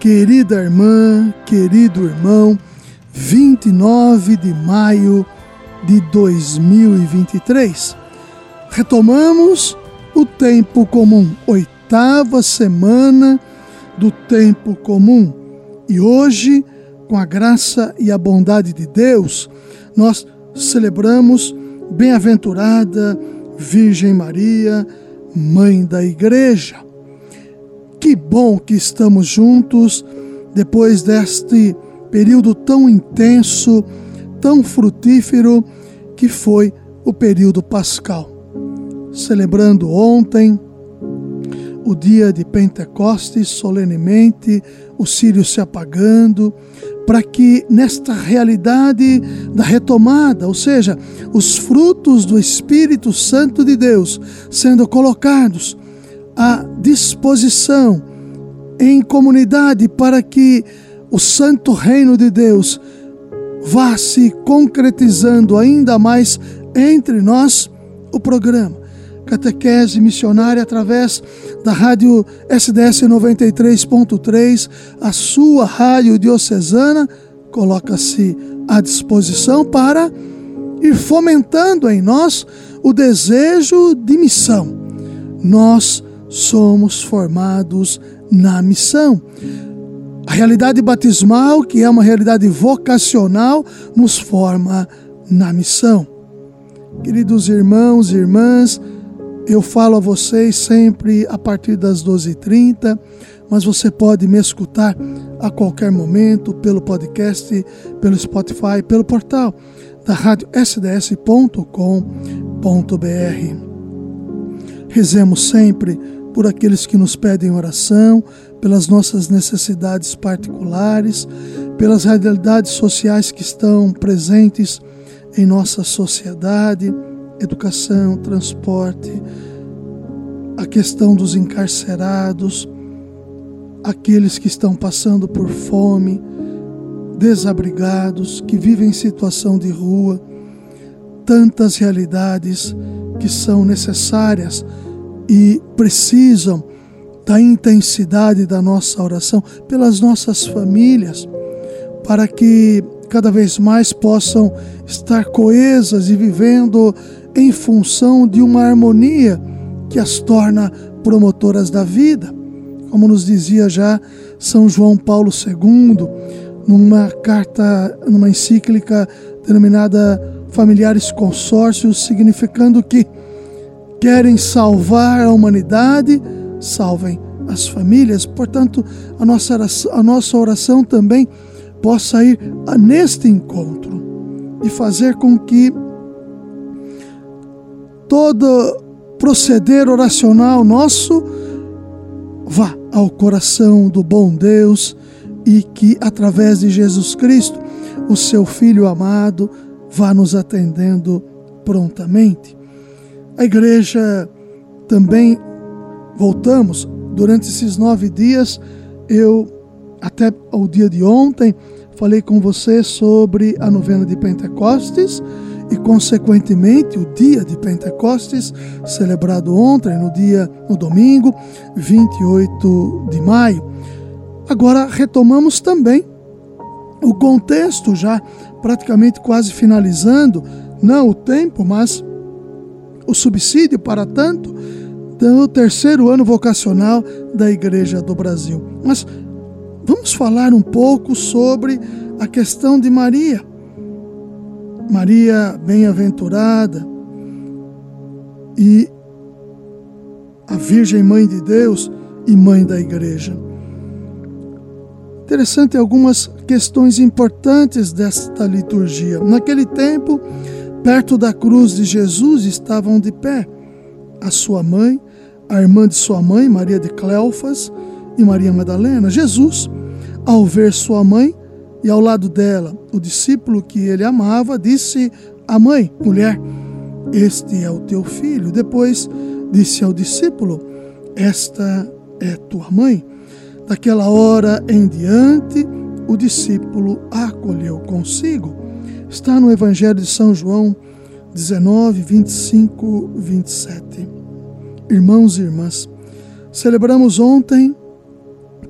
Querida irmã, querido irmão, 29 de maio de 2023. Retomamos o tempo comum, oitava semana do tempo comum. E hoje, com a graça e a bondade de Deus, nós celebramos Bem-aventurada Virgem Maria, Mãe da Igreja. Que bom que estamos juntos depois deste período tão intenso, tão frutífero que foi o período pascal. Celebrando ontem o dia de Pentecostes, solenemente, o círio se apagando, para que nesta realidade da retomada, ou seja, os frutos do Espírito Santo de Deus sendo colocados à disposição em comunidade para que o santo reino de Deus vá se concretizando ainda mais entre nós, o programa Catequese Missionária através da rádio SDS 93.3, a sua rádio diocesana, coloca-se à disposição para ir fomentando em nós o desejo de missão. Nós somos formados na missão. A realidade batismal, que é uma realidade vocacional, nos forma na missão. Queridos irmãos e irmãs, eu falo a vocês sempre a partir das 12h30, mas você pode me escutar a qualquer momento pelo podcast, pelo Spotify, pelo portal da rádio sds.com.br. Rezemos sempre por aqueles que nos pedem oração, pelas nossas necessidades particulares, pelas realidades sociais que estão presentes em nossa sociedade, educação, transporte, a questão dos encarcerados, aqueles que estão passando por fome, desabrigados, que vivem em situação de rua, tantas realidades que são necessárias e precisam da intensidade da nossa oração pelas nossas famílias, para que cada vez mais possam estar coesas e vivendo em função de uma harmonia que as torna promotoras da vida. Como nos dizia já São João Paulo II, numa carta, numa encíclica denominada Familiares Consórcios, significando que querem salvar a humanidade, salvem as famílias. Portanto, a nossa oração, a nossa oração também possa ir neste encontro e fazer com que todo proceder oracional nosso vá ao coração do bom Deus e que através de Jesus Cristo, o seu Filho amado, vá nos atendendo prontamente. A igreja também voltamos durante esses nove dias. Eu, até o dia de ontem, falei com você sobre a novena de Pentecostes e, consequentemente, o dia de Pentecostes, celebrado ontem, no dia, no domingo, 28 de maio. Agora retomamos também o contexto, já praticamente quase finalizando, não o tempo, mas o subsídio para tanto do terceiro ano vocacional da Igreja do Brasil. Mas vamos falar um pouco sobre a questão de Maria. Maria bem-aventurada e a Virgem Mãe de Deus e Mãe da Igreja. Interessante algumas questões importantes desta liturgia. Naquele tempo, Perto da cruz de Jesus estavam de pé a sua mãe, a irmã de sua mãe, Maria de Cleofas, e Maria Madalena. Jesus, ao ver sua mãe, E ao lado dela, o discípulo que ele amava disse à mãe: Mulher, este é o teu filho. Depois disse ao discípulo: Esta é tua mãe. Daquela hora em diante, o discípulo a acolheu consigo. Está no Evangelho de São João 19, 25, 27. Irmãos e irmãs, celebramos ontem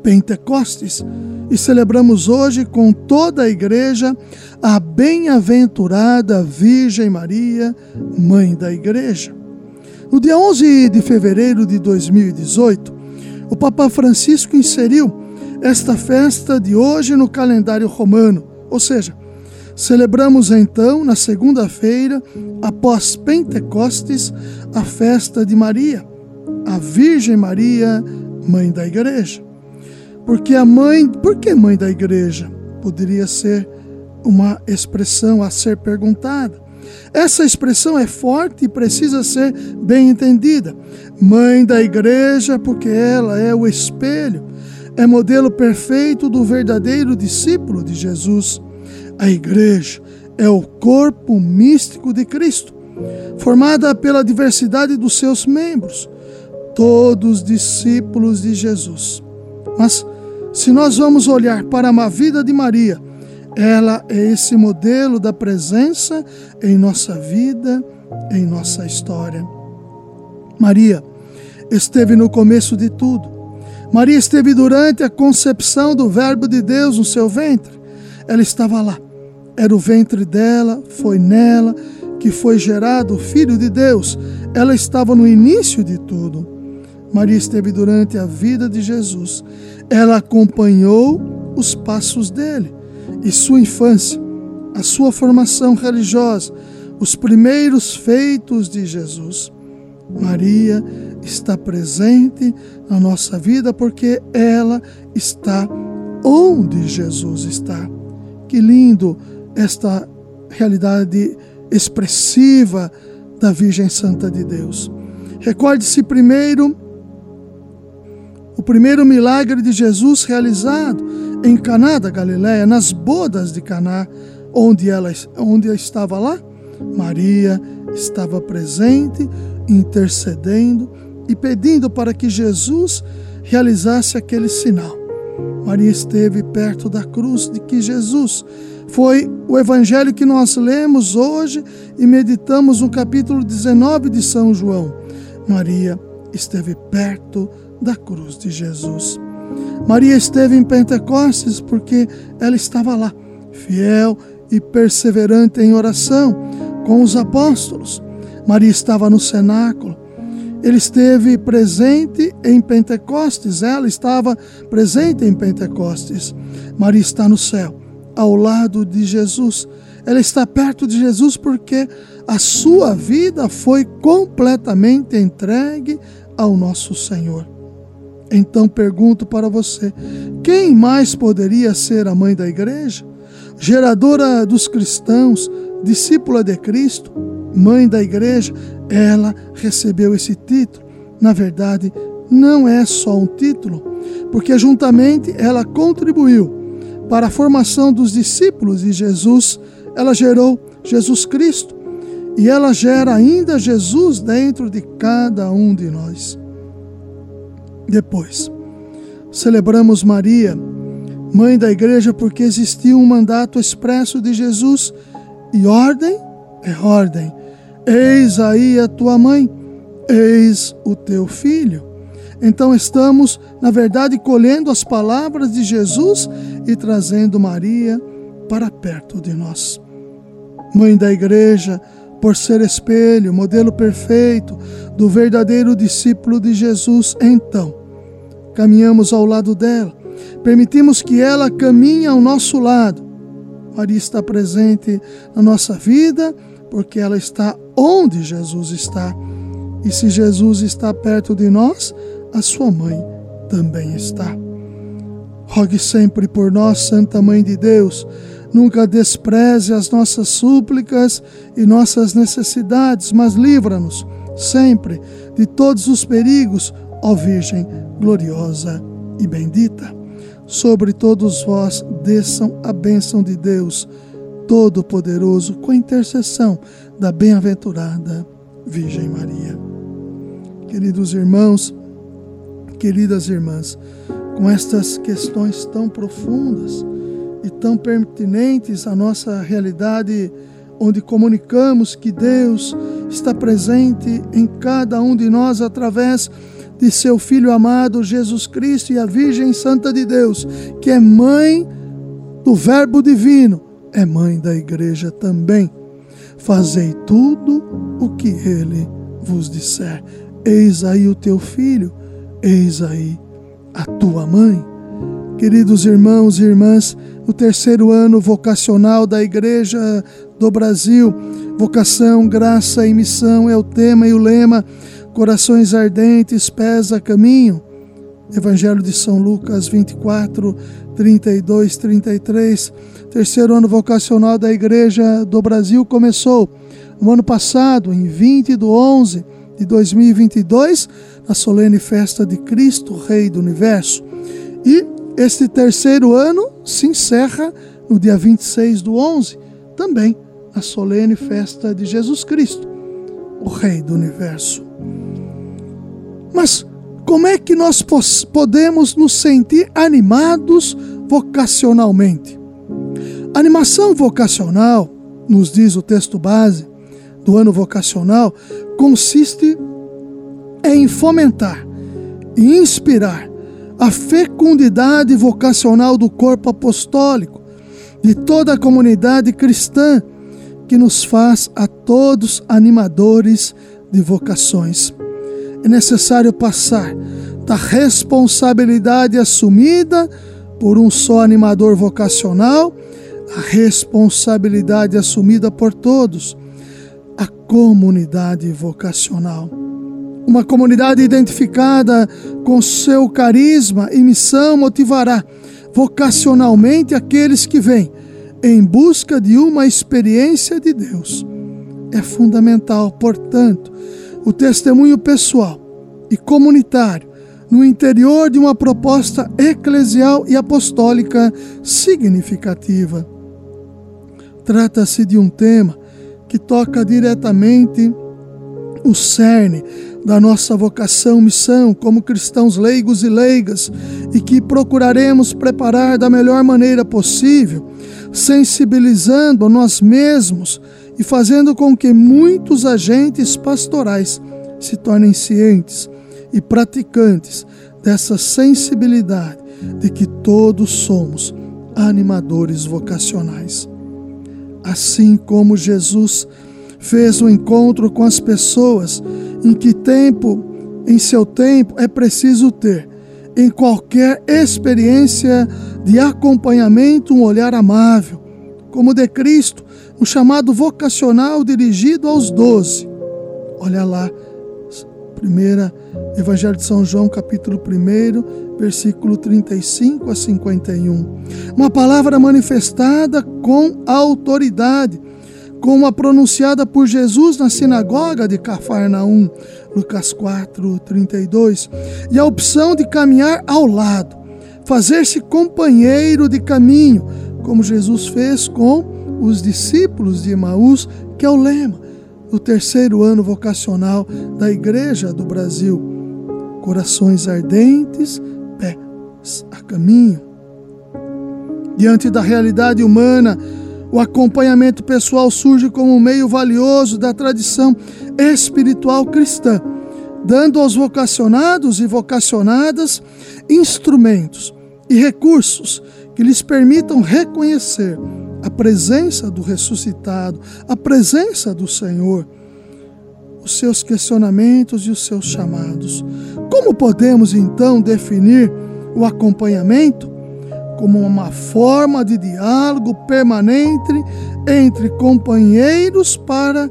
Pentecostes e celebramos hoje com toda a igreja a bem-aventurada Virgem Maria, Mãe da Igreja. No dia 11 de fevereiro de 2018, o Papa Francisco inseriu esta festa de hoje no calendário romano, ou seja, celebramos então, na segunda-feira, após Pentecostes, a festa de Maria, a Virgem Maria, Mãe da Igreja. Porque a mãe, por que mãe da igreja? Poderia ser uma expressão a ser perguntada. Essa expressão é forte e precisa ser bem entendida. Mãe da igreja, porque ela é o espelho, é modelo perfeito do verdadeiro discípulo de Jesus. A igreja é o corpo místico de Cristo, formada pela diversidade dos seus membros, todos discípulos de Jesus. Mas se nós vamos olhar para a vida de Maria, ela é esse modelo da presença em nossa vida, em nossa história. Maria esteve no começo de tudo. Maria esteve durante a concepção do Verbo de Deus no seu ventre. Ela estava lá. Era o ventre dela, foi nela que foi gerado o Filho de Deus. Ela estava no início de tudo. Maria esteve durante a vida de Jesus. Ela acompanhou os passos dele e sua infância, a sua formação religiosa, os primeiros feitos de Jesus. Maria está presente na nossa vida porque ela está onde Jesus está. Que lindo esta realidade expressiva da Virgem Santa de Deus. Recorde-se primeiro o primeiro milagre de Jesus realizado em Caná da Galiléia, nas bodas de Caná, onde ela onde estava lá, Maria estava presente, intercedendo e pedindo para que Jesus realizasse aquele sinal. Maria esteve perto da cruz de que Jesus foi o evangelho que nós lemos hoje e meditamos no capítulo 19 de São João. Maria esteve perto da cruz de Jesus. Maria esteve em Pentecostes porque ela estava lá, fiel e perseverante em oração com os apóstolos. Maria estava no cenáculo. Ele esteve presente em Pentecostes, ela estava presente em Pentecostes. Maria está no céu, ao lado de Jesus. Ela está perto de Jesus porque a sua vida foi completamente entregue ao nosso Senhor. Então pergunto para você: quem mais poderia ser a mãe da igreja? Geradora dos cristãos, discípula de Cristo, mãe da igreja, ela recebeu esse título. Na verdade, não é só um título, porque juntamente ela contribuiu para a formação dos discípulos de Jesus, ela gerou Jesus Cristo e ela gera ainda Jesus dentro de cada um de nós. Depois, celebramos Maria, mãe da igreja, porque existiu um mandato expresso de Jesus e ordem é ordem. Eis aí a tua mãe, eis o teu filho. Então estamos, na verdade, colhendo as palavras de Jesus e trazendo Maria para perto de nós. Mãe da igreja, por ser espelho, modelo perfeito do verdadeiro discípulo de Jesus, então caminhamos ao lado dela, permitimos que ela caminhe ao nosso lado. Maria está presente na nossa vida porque ela está onde Jesus está. E se Jesus está perto de nós, a sua mãe também está. Rogue sempre por nós, Santa Mãe de Deus. Nunca despreze as nossas súplicas e nossas necessidades, mas livra-nos sempre de todos os perigos, ó Virgem gloriosa e bendita. sobre todos vós desçam a bênção de Deus Todo-Poderoso, com a intercessão da bem-aventurada Virgem Maria. Queridos irmãos, queridas irmãs, com estas questões tão profundas e tão pertinentes à nossa realidade, onde comunicamos que Deus está presente em cada um de nós através de seu Filho amado Jesus Cristo e a Virgem Santa de Deus, que é mãe do Verbo Divino é mãe da igreja também. Fazei tudo o que ele vos disser. Eis aí o teu filho, eis aí a tua mãe. Queridos irmãos e irmãs, no terceiro ano vocacional da Igreja do Brasil, vocação, graça e missão é o tema e o lema. Corações ardentes, pés a caminho. Evangelho de São Lucas 24, 32, 33. Terceiro ano vocacional da Igreja do Brasil começou no ano passado, em 20 de 11 de 2022, na solene festa de Cristo, Rei do Universo. E este terceiro ano se encerra no dia 26 do 11, também na solene festa de Jesus Cristo, o Rei do Universo. Mas como é que nós podemos nos sentir animados vocacionalmente? Animação vocacional, nos diz o texto base do ano vocacional, consiste em fomentar e inspirar a fecundidade vocacional do corpo apostólico, de toda a comunidade cristã, que nos faz a todos animadores de vocações. É necessário passar da responsabilidade assumida por um só animador vocacional à responsabilidade assumida por todos, a comunidade vocacional. Uma comunidade identificada com seu carisma e missão motivará vocacionalmente aqueles que vêm em busca de uma experiência de Deus. É fundamental, portanto, o testemunho pessoal e comunitário no interior de uma proposta eclesial e apostólica significativa. Trata-se de um tema que toca diretamente o cerne da nossa vocação, missão como cristãos leigos e leigas e que procuraremos preparar da melhor maneira possível, sensibilizando nós mesmos e fazendo com que muitos agentes pastorais se tornem cientes e praticantes dessa sensibilidade de que todos somos animadores vocacionais. Assim como Jesus fez o um encontro com as pessoas, em que tempo, em seu tempo, é preciso ter, em qualquer experiência de acompanhamento, um olhar amável, como o de Cristo, um chamado vocacional dirigido aos doze. Olha lá, primeira Evangelho de São João, capítulo 1, versículo 35 a 51. Uma palavra manifestada com autoridade, como a pronunciada por Jesus na sinagoga de Cafarnaum, Lucas 4, 32. E a opção de caminhar ao lado, fazer-se companheiro de caminho, como Jesus fez com os discípulos de Emaús, que é o lema do terceiro ano vocacional da Igreja do Brasil. Corações ardentes, pés a caminho. Diante da realidade humana, o acompanhamento pessoal surge como um meio valioso da tradição espiritual cristã, dando aos vocacionados e vocacionadas instrumentos e recursos que lhes permitam reconhecer a presença do ressuscitado, a presença do Senhor, os seus questionamentos e os seus chamados. Como podemos então definir o acompanhamento? Como uma forma de diálogo permanente entre companheiros para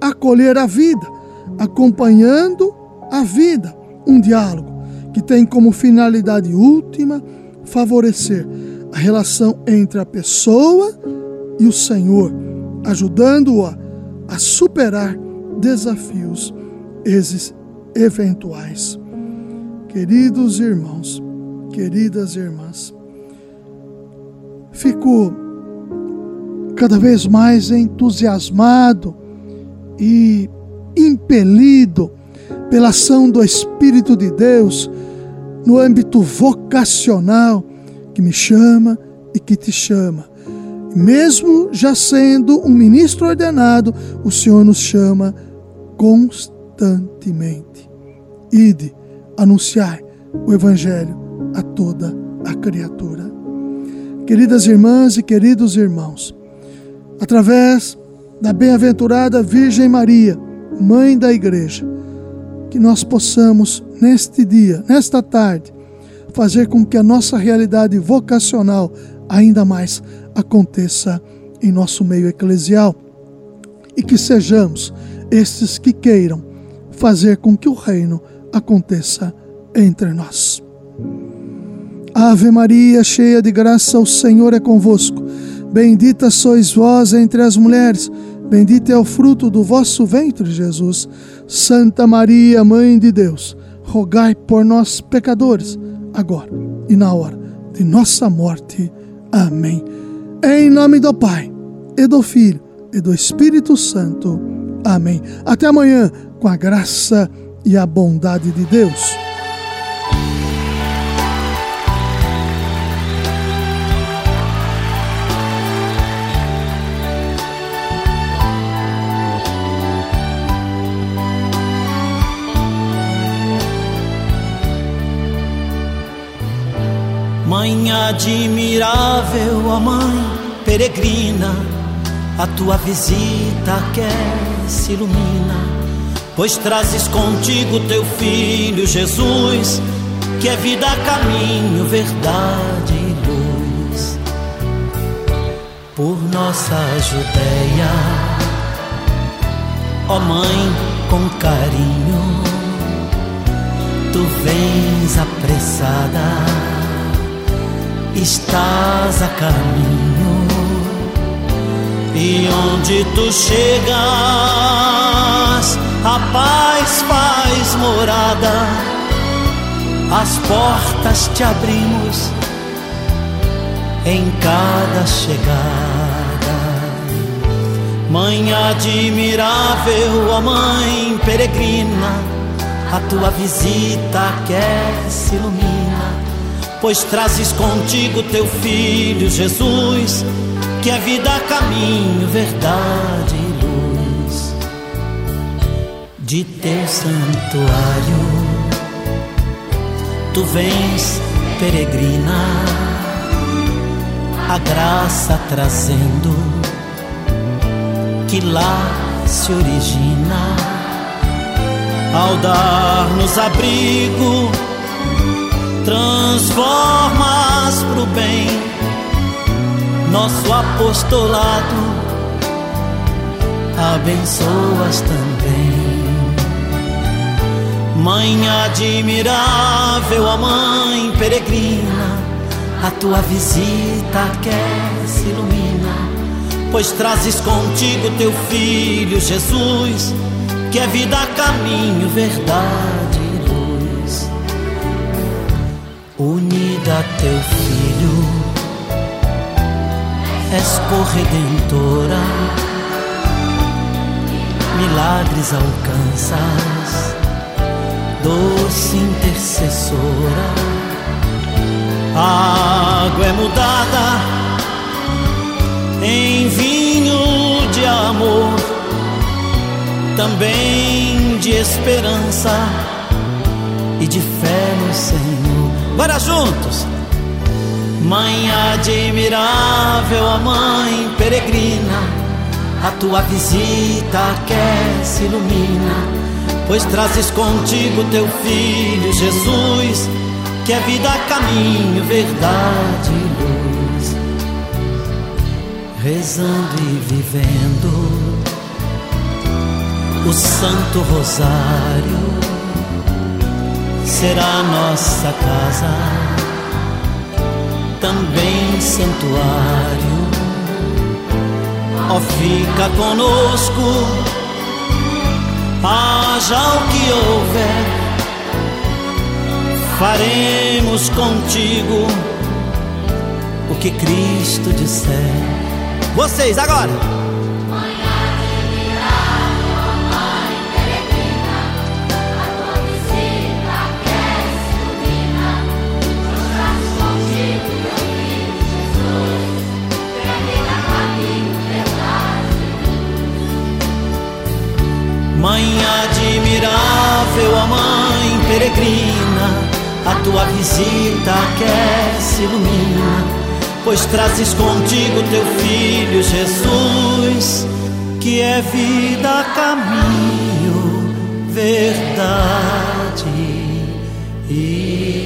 acolher a vida, acompanhando a vida. Um diálogo que tem como finalidade última favorecer a relação entre a pessoa e o Senhor, ajudando-a a superar desafios eventuais. Queridos irmãos, queridas irmãs. Fico cada vez mais entusiasmado e impelido pela ação do Espírito de Deus no âmbito vocacional que me chama e que te chama. Mesmo já sendo um ministro ordenado, o Senhor nos chama constantemente. Ide, anunciai o Evangelho a toda a criatura. Queridas irmãs e queridos irmãos, através da bem-aventurada Virgem Maria, Mãe da Igreja, que nós possamos, neste dia, nesta tarde, fazer com que a nossa realidade vocacional ainda mais aconteça em nosso meio eclesial e que sejamos estes que queiram fazer com que o reino aconteça entre nós. Ave Maria, cheia de graça, o Senhor é convosco. Bendita sois vós entre as mulheres, bendito é o fruto do vosso ventre, Jesus. Santa Maria, Mãe de Deus, rogai por nós, pecadores, agora e na hora de nossa morte. Amém. Em nome do Pai, e do Filho, e do Espírito Santo. Amém. Até amanhã, com a graça e a bondade de Deus. Mãe admirável, ó Mãe peregrina, a tua visita quer se ilumina, pois trazes contigo teu filho Jesus, que é vida, caminho, verdade e luz. Por nossa Judéia, ó Mãe, com carinho, tu vens apressada estás a caminho. E onde tu chegas a paz faz morada. As portas te abrimos em cada chegada. Mãe admirável, ó Mãe peregrina a tua visita quer se ilumina pois trazes contigo teu filho Jesus, que é vida, caminho, verdade e luz. De teu santuário, tu vens peregrina, a graça trazendo, que lá se origina, ao dar-nos abrigo transformas pro bem nosso apostolado, abençoas também. Mãe admirável, a mãe peregrina, a tua visita quer se ilumina, pois trazes contigo teu filho Jesus, que é vida, caminho, verdade unida a teu filho, és corredentora, milagres alcanças, doce intercessora, a água é mudada em vinho de amor, também de esperança e de fé no Senhor. Bora juntos! Mãe admirável, a mãe peregrina, a tua visita quer se ilumina, pois trazes contigo teu filho Jesus, que é vida, caminho, verdade e luz. Rezando e vivendo o Santo Rosário será nossa casa, também santuário. Ó, fica conosco, haja o que houver, faremos contigo o que Cristo disser. Vocês agora! Mãe admirável, a mãe peregrina, a tua visita aquece, ilumina, pois trazes contigo teu filho Jesus, que é vida, caminho, verdade e